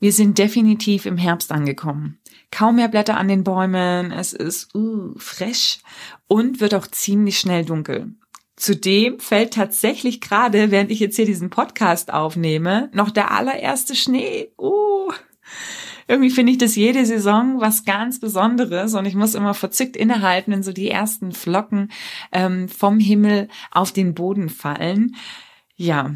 Wir sind definitiv im Herbst angekommen. Kaum mehr Blätter an den Bäumen, es ist uh, fresh und wird auch ziemlich schnell dunkel. Zudem fällt tatsächlich gerade, während ich jetzt hier diesen Podcast aufnehme, noch der allererste Schnee. Uh. Irgendwie finde ich das jede Saison was ganz Besonderes und ich muss immer verzückt innehalten, wenn so die ersten Flocken ähm, vom Himmel auf den Boden fallen. Ja,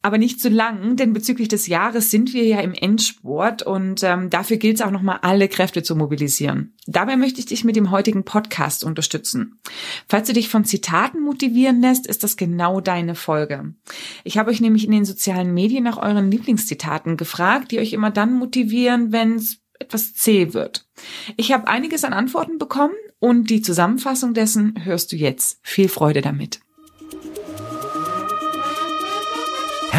aber nicht zu lang, denn bezüglich des Jahres sind wir ja im Endsport und ähm, dafür gilt es auch nochmal, alle Kräfte zu mobilisieren. Dabei möchte ich dich mit dem heutigen Podcast unterstützen. Falls du dich von Zitaten motivieren lässt, ist das genau deine Folge. Ich habe euch nämlich in den sozialen Medien nach euren Lieblingszitaten gefragt, die euch immer dann motivieren, wenn es etwas zäh wird. Ich habe einiges an Antworten bekommen und die Zusammenfassung dessen hörst du jetzt. Viel Freude damit.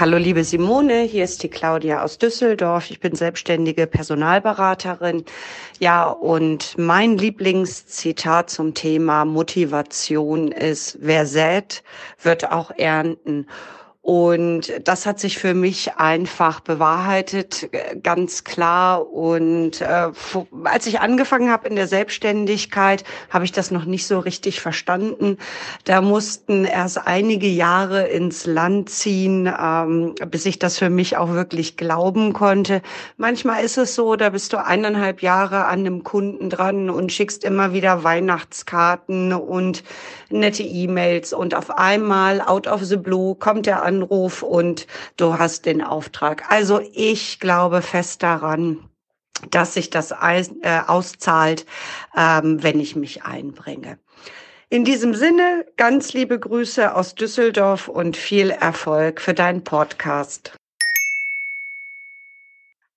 Hallo liebe Simone, hier ist die Claudia aus Düsseldorf. Ich bin selbstständige Personalberaterin. Ja, und mein Lieblingszitat zum Thema Motivation ist, wer sät, wird auch ernten. Und das hat sich für mich einfach bewahrheitet, ganz klar. Und äh, als ich angefangen habe in der Selbstständigkeit, habe ich das noch nicht so richtig verstanden. Da mussten erst einige Jahre ins Land ziehen, ähm, bis ich das für mich auch wirklich glauben konnte. Manchmal ist es so, da bist du eineinhalb Jahre an einem Kunden dran und schickst immer wieder Weihnachtskarten und nette E-Mails und auf einmal out of the blue kommt der Anruf und du hast den Auftrag. Also ich glaube fest daran, dass sich das äh, auszahlt, ähm, wenn ich mich einbringe. In diesem Sinne, ganz liebe Grüße aus Düsseldorf und viel Erfolg für deinen Podcast.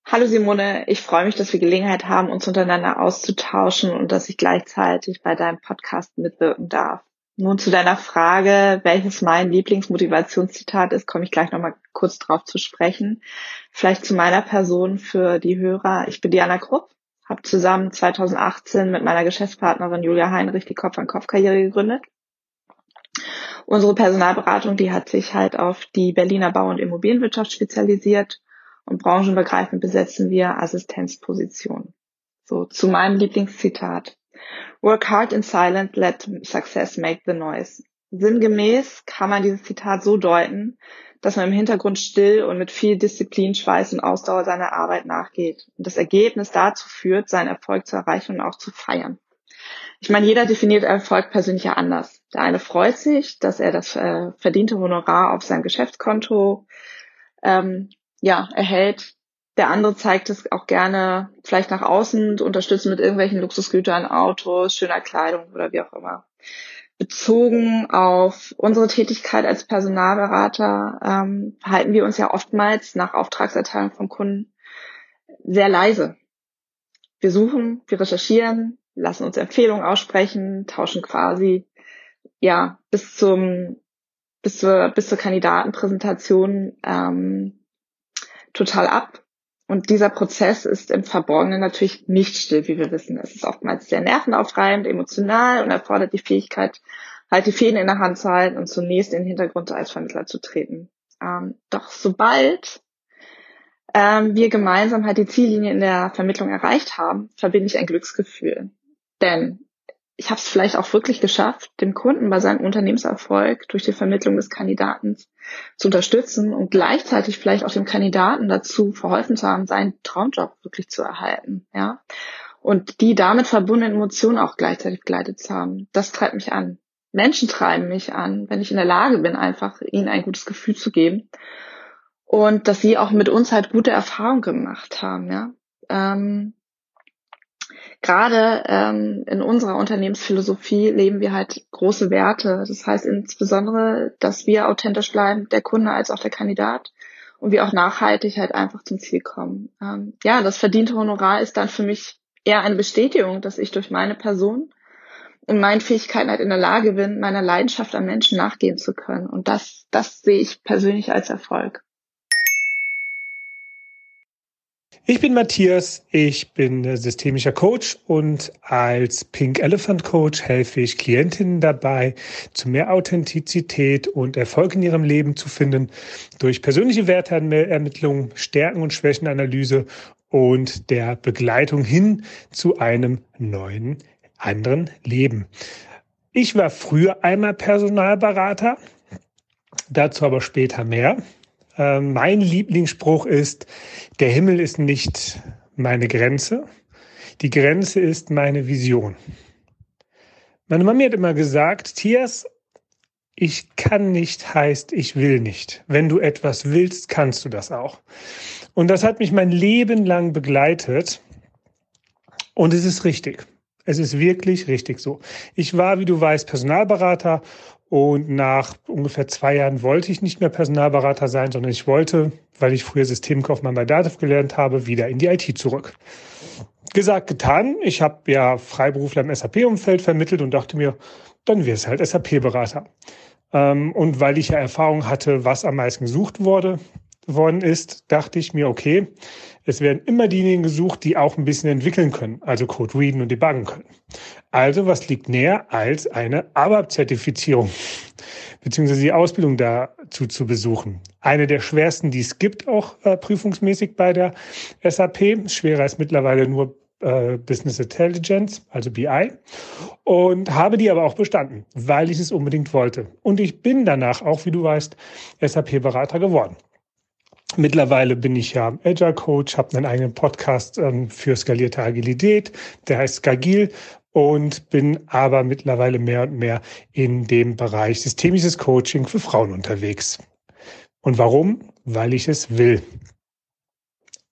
Hallo Simone, ich freue mich, dass wir Gelegenheit haben, uns untereinander auszutauschen und dass ich gleichzeitig bei deinem Podcast mitwirken darf. Nun zu deiner Frage, welches mein Lieblingsmotivationszitat ist, komme ich gleich nochmal kurz drauf zu sprechen. Vielleicht zu meiner Person für die Hörer. Ich bin Diana Krupp, habe zusammen 2018 mit meiner Geschäftspartnerin Julia Heinrich die Kopf-an-Kopf-Karriere gegründet. Unsere Personalberatung, die hat sich halt auf die Berliner Bau- und Immobilienwirtschaft spezialisiert und branchenübergreifend besetzen wir Assistenzpositionen. So, zu meinem Lieblingszitat. Work hard in silence, let success make the noise. Sinngemäß kann man dieses Zitat so deuten, dass man im Hintergrund still und mit viel Disziplin, Schweiß und Ausdauer seiner Arbeit nachgeht und das Ergebnis dazu führt, seinen Erfolg zu erreichen und auch zu feiern. Ich meine, jeder definiert Erfolg persönlich ja anders. Der eine freut sich, dass er das äh, verdiente Honorar auf sein Geschäftskonto ähm, ja, erhält der andere zeigt es auch gerne vielleicht nach außen und unterstützt mit irgendwelchen Luxusgütern, Autos, schöner Kleidung oder wie auch immer. Bezogen auf unsere Tätigkeit als Personalberater ähm, halten wir uns ja oftmals nach Auftragserteilung vom Kunden sehr leise. Wir suchen, wir recherchieren, lassen uns Empfehlungen aussprechen, tauschen quasi ja bis zum bis zur bis zur Kandidatenpräsentation ähm, total ab und dieser Prozess ist im Verborgenen natürlich nicht still, wie wir wissen. Es ist oftmals sehr nervenaufreibend, emotional und erfordert die Fähigkeit, halt die Fäden in der Hand zu halten und zunächst in den Hintergrund als Vermittler zu treten. Ähm, doch sobald ähm, wir gemeinsam halt die Ziellinie in der Vermittlung erreicht haben, verbinde ich ein Glücksgefühl. Denn ich habe es vielleicht auch wirklich geschafft, dem Kunden bei seinem Unternehmenserfolg durch die Vermittlung des Kandidaten zu unterstützen und gleichzeitig vielleicht auch dem Kandidaten dazu verholfen zu haben, seinen Traumjob wirklich zu erhalten, ja. Und die damit verbundenen Emotionen auch gleichzeitig begleitet zu haben. Das treibt mich an. Menschen treiben mich an, wenn ich in der Lage bin, einfach ihnen ein gutes Gefühl zu geben. Und dass sie auch mit uns halt gute Erfahrungen gemacht haben, ja. Ähm, gerade ähm, in unserer Unternehmensphilosophie leben wir halt große Werte. Das heißt insbesondere, dass wir authentisch bleiben, der Kunde als auch der Kandidat und wir auch nachhaltig halt einfach zum Ziel kommen. Ähm, ja, das verdiente Honorar ist dann für mich eher eine Bestätigung, dass ich durch meine Person in meinen Fähigkeiten halt in der Lage bin, meiner Leidenschaft an Menschen nachgehen zu können. Und das, das sehe ich persönlich als Erfolg. Ich bin Matthias, ich bin systemischer Coach und als Pink Elephant Coach helfe ich Klientinnen dabei, zu mehr Authentizität und Erfolg in ihrem Leben zu finden, durch persönliche Werteermittlung, Stärken- und Schwächenanalyse und der Begleitung hin zu einem neuen, anderen Leben. Ich war früher einmal Personalberater, dazu aber später mehr. Ähm, mein Lieblingsspruch ist, der Himmel ist nicht meine Grenze, die Grenze ist meine Vision. Meine Mami hat immer gesagt, Tias, ich kann nicht heißt, ich will nicht. Wenn du etwas willst, kannst du das auch. Und das hat mich mein Leben lang begleitet. Und es ist richtig. Es ist wirklich richtig so. Ich war, wie du weißt, Personalberater und nach ungefähr zwei Jahren wollte ich nicht mehr Personalberater sein, sondern ich wollte, weil ich früher Systemkaufmann bei Dativ gelernt habe, wieder in die IT zurück. Gesagt, getan. Ich habe ja Freiberufler im SAP-Umfeld vermittelt und dachte mir, dann wäre es halt SAP-Berater. Ähm, und weil ich ja Erfahrung hatte, was am meisten gesucht wurde, worden ist, dachte ich mir, okay, es werden immer diejenigen gesucht, die auch ein bisschen entwickeln können, also Code readen und debuggen können. Also was liegt näher als eine ABAP-Zertifizierung beziehungsweise die Ausbildung dazu zu besuchen. Eine der schwersten, die es gibt, auch äh, prüfungsmäßig bei der SAP. Schwerer ist mittlerweile nur äh, Business Intelligence, also BI. Und habe die aber auch bestanden, weil ich es unbedingt wollte. Und ich bin danach auch, wie du weißt, SAP-Berater geworden. Mittlerweile bin ich ja Agile Coach, habe einen eigenen Podcast ähm, für skalierte Agilität, der heißt Skagil und bin aber mittlerweile mehr und mehr in dem Bereich systemisches Coaching für Frauen unterwegs. Und warum? Weil ich es will.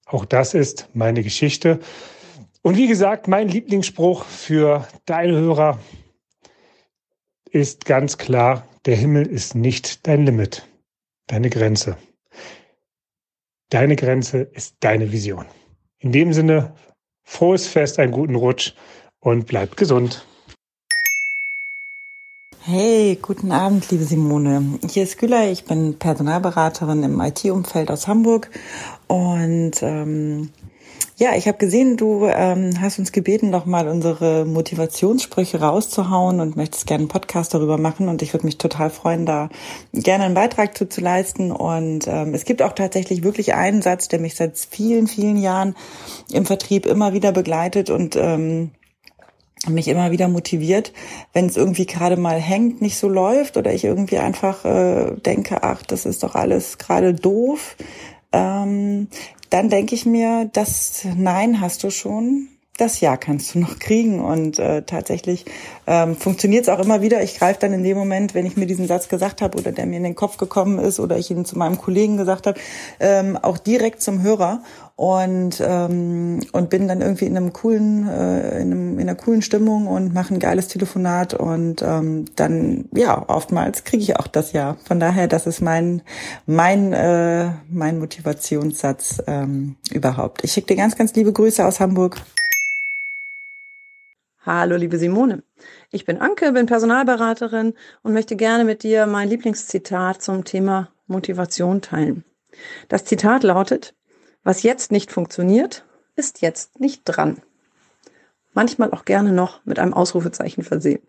Auch das ist meine Geschichte. Und wie gesagt, mein Lieblingsspruch für deine Hörer ist ganz klar, der Himmel ist nicht dein Limit, deine Grenze. Deine Grenze ist deine Vision. In dem Sinne, frohes Fest, einen guten Rutsch und bleibt gesund. Hey, guten Abend, liebe Simone. Hier ist Güller, ich bin Personalberaterin im IT-Umfeld aus Hamburg und ähm, ja, ich habe gesehen, du ähm, hast uns gebeten, noch mal unsere Motivationssprüche rauszuhauen und möchtest gerne einen Podcast darüber machen. Und ich würde mich total freuen, da gerne einen Beitrag zu, zu leisten. Und ähm, es gibt auch tatsächlich wirklich einen Satz, der mich seit vielen, vielen Jahren im Vertrieb immer wieder begleitet und ähm, mich immer wieder motiviert, wenn es irgendwie gerade mal hängt, nicht so läuft oder ich irgendwie einfach äh, denke, ach, das ist doch alles gerade doof. Ähm, dann denke ich mir, das Nein hast du schon, das Ja kannst du noch kriegen. Und äh, tatsächlich ähm, funktioniert es auch immer wieder. Ich greife dann in dem Moment, wenn ich mir diesen Satz gesagt habe oder der mir in den Kopf gekommen ist oder ich ihn zu meinem Kollegen gesagt habe, ähm, auch direkt zum Hörer und ähm, und bin dann irgendwie in einem coolen äh, in, einem, in einer coolen Stimmung und mache ein geiles Telefonat und ähm, dann ja oftmals kriege ich auch das ja von daher das ist mein mein äh, mein Motivationssatz ähm, überhaupt ich schicke dir ganz ganz liebe Grüße aus Hamburg Hallo, liebe Simone. Ich bin Anke, bin Personalberaterin und möchte gerne mit dir mein Lieblingszitat zum Thema Motivation teilen. Das Zitat lautet, was jetzt nicht funktioniert, ist jetzt nicht dran. Manchmal auch gerne noch mit einem Ausrufezeichen versehen.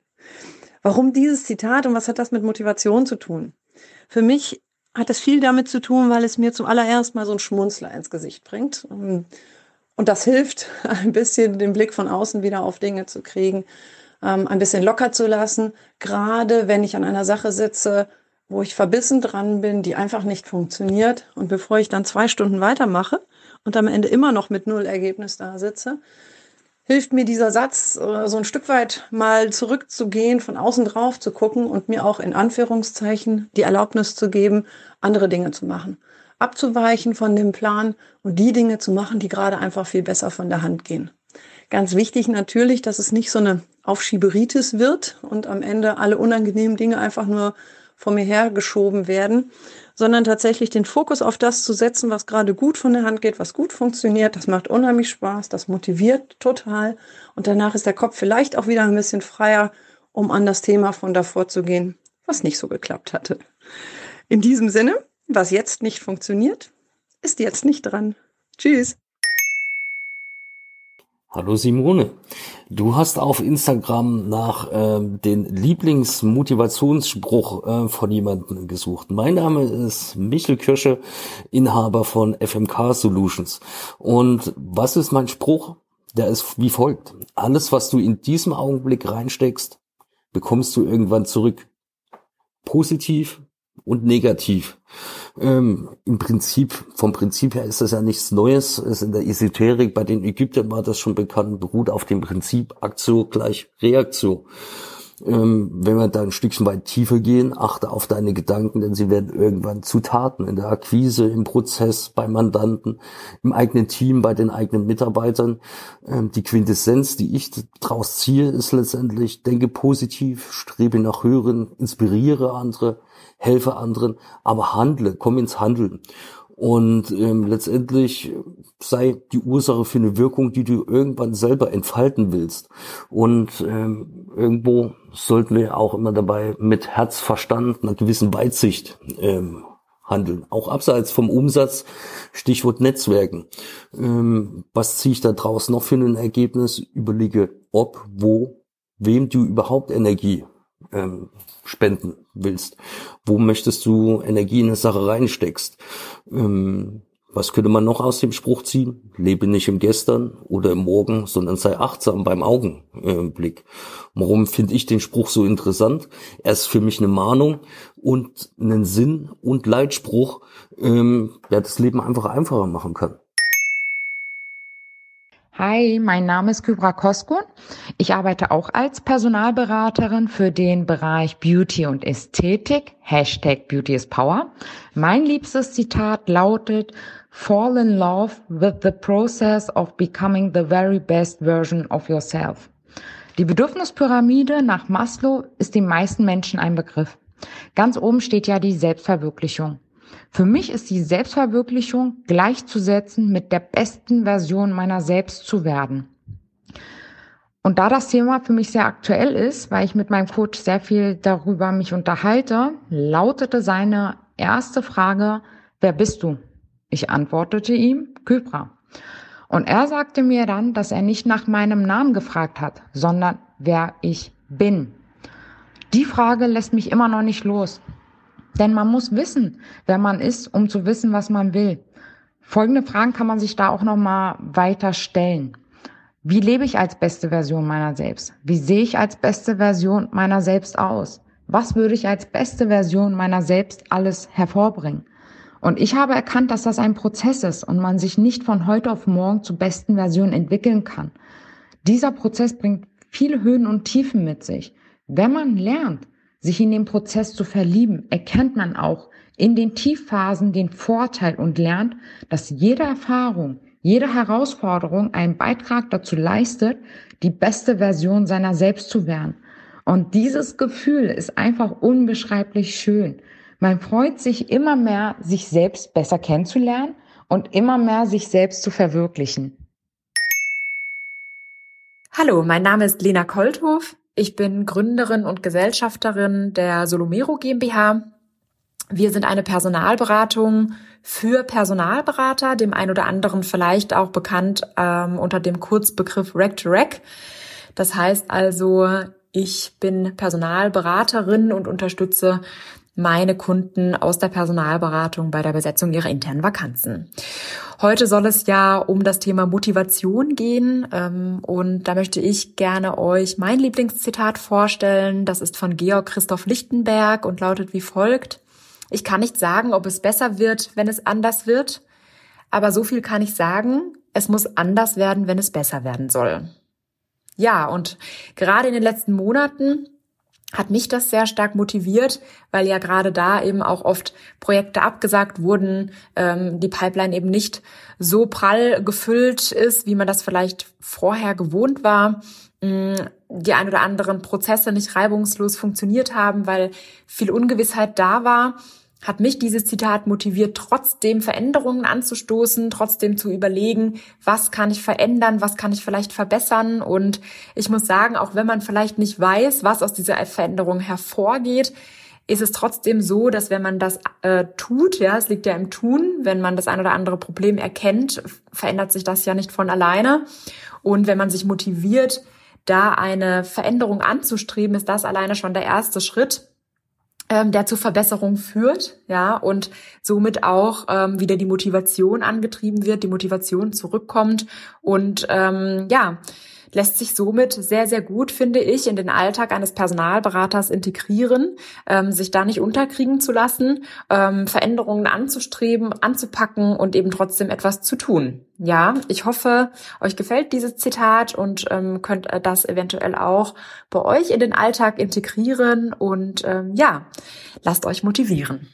Warum dieses Zitat und was hat das mit Motivation zu tun? Für mich hat es viel damit zu tun, weil es mir zum allererst mal so ein Schmunzler ins Gesicht bringt. Und das hilft, ein bisschen den Blick von außen wieder auf Dinge zu kriegen, ähm, ein bisschen locker zu lassen, gerade wenn ich an einer Sache sitze, wo ich verbissen dran bin, die einfach nicht funktioniert. Und bevor ich dann zwei Stunden weitermache und am Ende immer noch mit null Ergebnis da sitze, hilft mir dieser Satz, äh, so ein Stück weit mal zurückzugehen, von außen drauf zu gucken und mir auch in Anführungszeichen die Erlaubnis zu geben, andere Dinge zu machen abzuweichen von dem Plan und die Dinge zu machen, die gerade einfach viel besser von der Hand gehen. Ganz wichtig natürlich, dass es nicht so eine Aufschieberitis wird und am Ende alle unangenehmen Dinge einfach nur vor mir hergeschoben werden, sondern tatsächlich den Fokus auf das zu setzen, was gerade gut von der Hand geht, was gut funktioniert. Das macht unheimlich Spaß, das motiviert total und danach ist der Kopf vielleicht auch wieder ein bisschen freier um an das Thema von davor zu gehen, was nicht so geklappt hatte. In diesem Sinne, was jetzt nicht funktioniert, ist jetzt nicht dran. Tschüss. Hallo Simone, du hast auf Instagram nach äh, den Lieblingsmotivationsspruch äh, von jemandem gesucht. Mein Name ist Michel Kirsche, Inhaber von FMK Solutions. Und was ist mein Spruch? Der ist wie folgt. Alles, was du in diesem Augenblick reinsteckst, bekommst du irgendwann zurück. Positiv und negativ. Ähm, Im Prinzip, vom Prinzip her ist das ja nichts Neues. Ist in der Esoterik, bei den Ägyptern war das schon bekannt, beruht auf dem Prinzip Aktio gleich Reaktio. Ähm, wenn wir da ein Stückchen weit tiefer gehen, achte auf deine Gedanken, denn sie werden irgendwann zu Taten in der Akquise, im Prozess, bei Mandanten, im eigenen Team, bei den eigenen Mitarbeitern. Ähm, die Quintessenz, die ich daraus ziehe, ist letztendlich, denke positiv, strebe nach Höheren, inspiriere andere, helfe anderen, aber handle, komm ins Handeln. Und ähm, letztendlich sei die Ursache für eine Wirkung, die du irgendwann selber entfalten willst. Und ähm, irgendwo sollten wir auch immer dabei mit Herzverstand, einer gewissen Weitsicht ähm, handeln. Auch abseits vom Umsatz, Stichwort Netzwerken. Ähm, was ziehe ich da draus noch für ein Ergebnis? Überlege, ob, wo, wem du überhaupt Energie ähm, spenden willst. Wo möchtest du Energie in eine Sache reinsteckst? Ähm, was könnte man noch aus dem Spruch ziehen? Lebe nicht im Gestern oder im Morgen, sondern sei achtsam beim Augenblick. Warum finde ich den Spruch so interessant? Er ist für mich eine Mahnung und einen Sinn und Leitspruch, ähm, der das Leben einfach einfacher machen kann. Hi, mein Name ist Kybra Koskun. Ich arbeite auch als Personalberaterin für den Bereich Beauty und Ästhetik. Hashtag Beauty is Power. Mein liebstes Zitat lautet, Fall in love with the process of becoming the very best version of yourself. Die Bedürfnispyramide nach Maslow ist den meisten Menschen ein Begriff. Ganz oben steht ja die Selbstverwirklichung. Für mich ist die Selbstverwirklichung gleichzusetzen mit der besten Version meiner selbst zu werden. Und da das Thema für mich sehr aktuell ist, weil ich mit meinem Coach sehr viel darüber mich unterhalte, lautete seine erste Frage, wer bist du? Ich antwortete ihm, Kybra. Und er sagte mir dann, dass er nicht nach meinem Namen gefragt hat, sondern wer ich bin. Die Frage lässt mich immer noch nicht los. Denn man muss wissen, wer man ist, um zu wissen, was man will. Folgende Fragen kann man sich da auch noch mal weiter stellen. Wie lebe ich als beste Version meiner selbst? Wie sehe ich als beste Version meiner selbst aus? Was würde ich als beste Version meiner selbst alles hervorbringen? Und ich habe erkannt, dass das ein Prozess ist und man sich nicht von heute auf morgen zur besten Version entwickeln kann. Dieser Prozess bringt viele Höhen und Tiefen mit sich. Wenn man lernt, sich in den Prozess zu verlieben, erkennt man auch in den Tiefphasen den Vorteil und lernt, dass jede Erfahrung, jede Herausforderung einen Beitrag dazu leistet, die beste Version seiner selbst zu werden. Und dieses Gefühl ist einfach unbeschreiblich schön. Man freut sich immer mehr, sich selbst besser kennenzulernen und immer mehr sich selbst zu verwirklichen. Hallo, mein Name ist Lena Kolthof. Ich bin Gründerin und Gesellschafterin der Solomero GmbH. Wir sind eine Personalberatung für Personalberater, dem ein oder anderen vielleicht auch bekannt ähm, unter dem Kurzbegriff Rack to Rack. Das heißt also, ich bin Personalberaterin und unterstütze meine Kunden aus der Personalberatung bei der Besetzung ihrer internen Vakanzen. Heute soll es ja um das Thema Motivation gehen ähm, und da möchte ich gerne euch mein Lieblingszitat vorstellen. Das ist von Georg Christoph Lichtenberg und lautet wie folgt. Ich kann nicht sagen, ob es besser wird, wenn es anders wird, aber so viel kann ich sagen, es muss anders werden, wenn es besser werden soll. Ja, und gerade in den letzten Monaten hat mich das sehr stark motiviert, weil ja gerade da eben auch oft Projekte abgesagt wurden, ähm, die Pipeline eben nicht so prall gefüllt ist, wie man das vielleicht vorher gewohnt war, mm, die ein oder anderen Prozesse nicht reibungslos funktioniert haben, weil viel Ungewissheit da war. Hat mich dieses Zitat motiviert, trotzdem Veränderungen anzustoßen, trotzdem zu überlegen, was kann ich verändern, was kann ich vielleicht verbessern. Und ich muss sagen, auch wenn man vielleicht nicht weiß, was aus dieser Veränderung hervorgeht, ist es trotzdem so, dass wenn man das äh, tut, ja, es liegt ja im Tun, wenn man das ein oder andere Problem erkennt, verändert sich das ja nicht von alleine. Und wenn man sich motiviert, da eine Veränderung anzustreben, ist das alleine schon der erste Schritt ähm, der zu Verbesserung führt, ja, und somit auch ähm, wieder die Motivation angetrieben wird, die Motivation zurückkommt und ähm, ja, lässt sich somit sehr, sehr gut, finde ich, in den Alltag eines Personalberaters integrieren, ähm, sich da nicht unterkriegen zu lassen, ähm, Veränderungen anzustreben, anzupacken und eben trotzdem etwas zu tun. Ja, ich hoffe, euch gefällt dieses Zitat und ähm, könnt das eventuell auch bei euch in den Alltag integrieren und ähm, ja, lasst euch motivieren.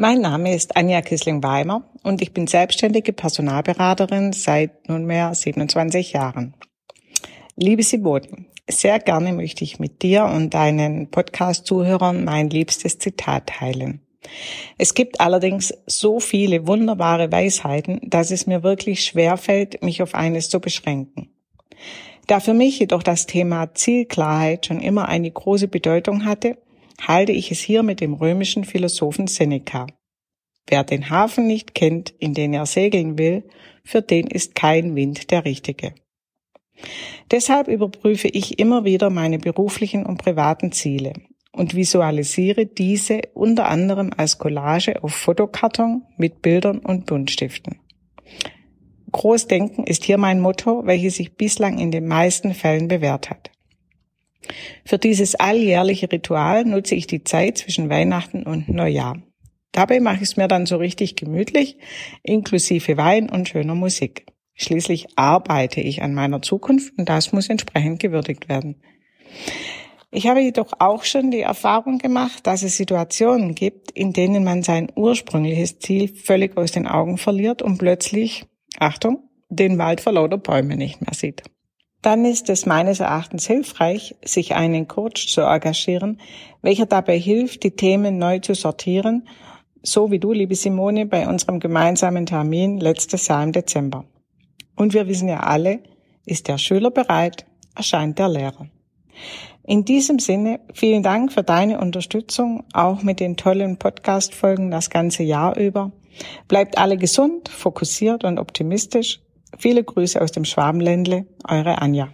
Mein Name ist Anja Kissling-Weimer und ich bin selbstständige Personalberaterin seit nunmehr 27 Jahren. Liebe Simone, sehr gerne möchte ich mit dir und deinen Podcast-Zuhörern mein liebstes Zitat teilen. Es gibt allerdings so viele wunderbare Weisheiten, dass es mir wirklich schwer fällt, mich auf eines zu beschränken. Da für mich jedoch das Thema Zielklarheit schon immer eine große Bedeutung hatte, halte ich es hier mit dem römischen Philosophen Seneca. Wer den Hafen nicht kennt, in den er segeln will, für den ist kein Wind der richtige. Deshalb überprüfe ich immer wieder meine beruflichen und privaten Ziele und visualisiere diese unter anderem als Collage auf Fotokarton mit Bildern und Buntstiften. Großdenken ist hier mein Motto, welches sich bislang in den meisten Fällen bewährt hat. Für dieses alljährliche Ritual nutze ich die Zeit zwischen Weihnachten und Neujahr. Dabei mache ich es mir dann so richtig gemütlich, inklusive Wein und schöner Musik. Schließlich arbeite ich an meiner Zukunft und das muss entsprechend gewürdigt werden. Ich habe jedoch auch schon die Erfahrung gemacht, dass es Situationen gibt, in denen man sein ursprüngliches Ziel völlig aus den Augen verliert und plötzlich, Achtung, den Wald vor lauter Bäume nicht mehr sieht dann ist es meines Erachtens hilfreich, sich einen Coach zu engagieren, welcher dabei hilft, die Themen neu zu sortieren, so wie du, liebe Simone, bei unserem gemeinsamen Termin letztes Jahr im Dezember. Und wir wissen ja alle, ist der Schüler bereit, erscheint der Lehrer. In diesem Sinne, vielen Dank für deine Unterstützung, auch mit den tollen Podcast-Folgen das ganze Jahr über. Bleibt alle gesund, fokussiert und optimistisch Viele Grüße aus dem Schwabenländle, eure Anja.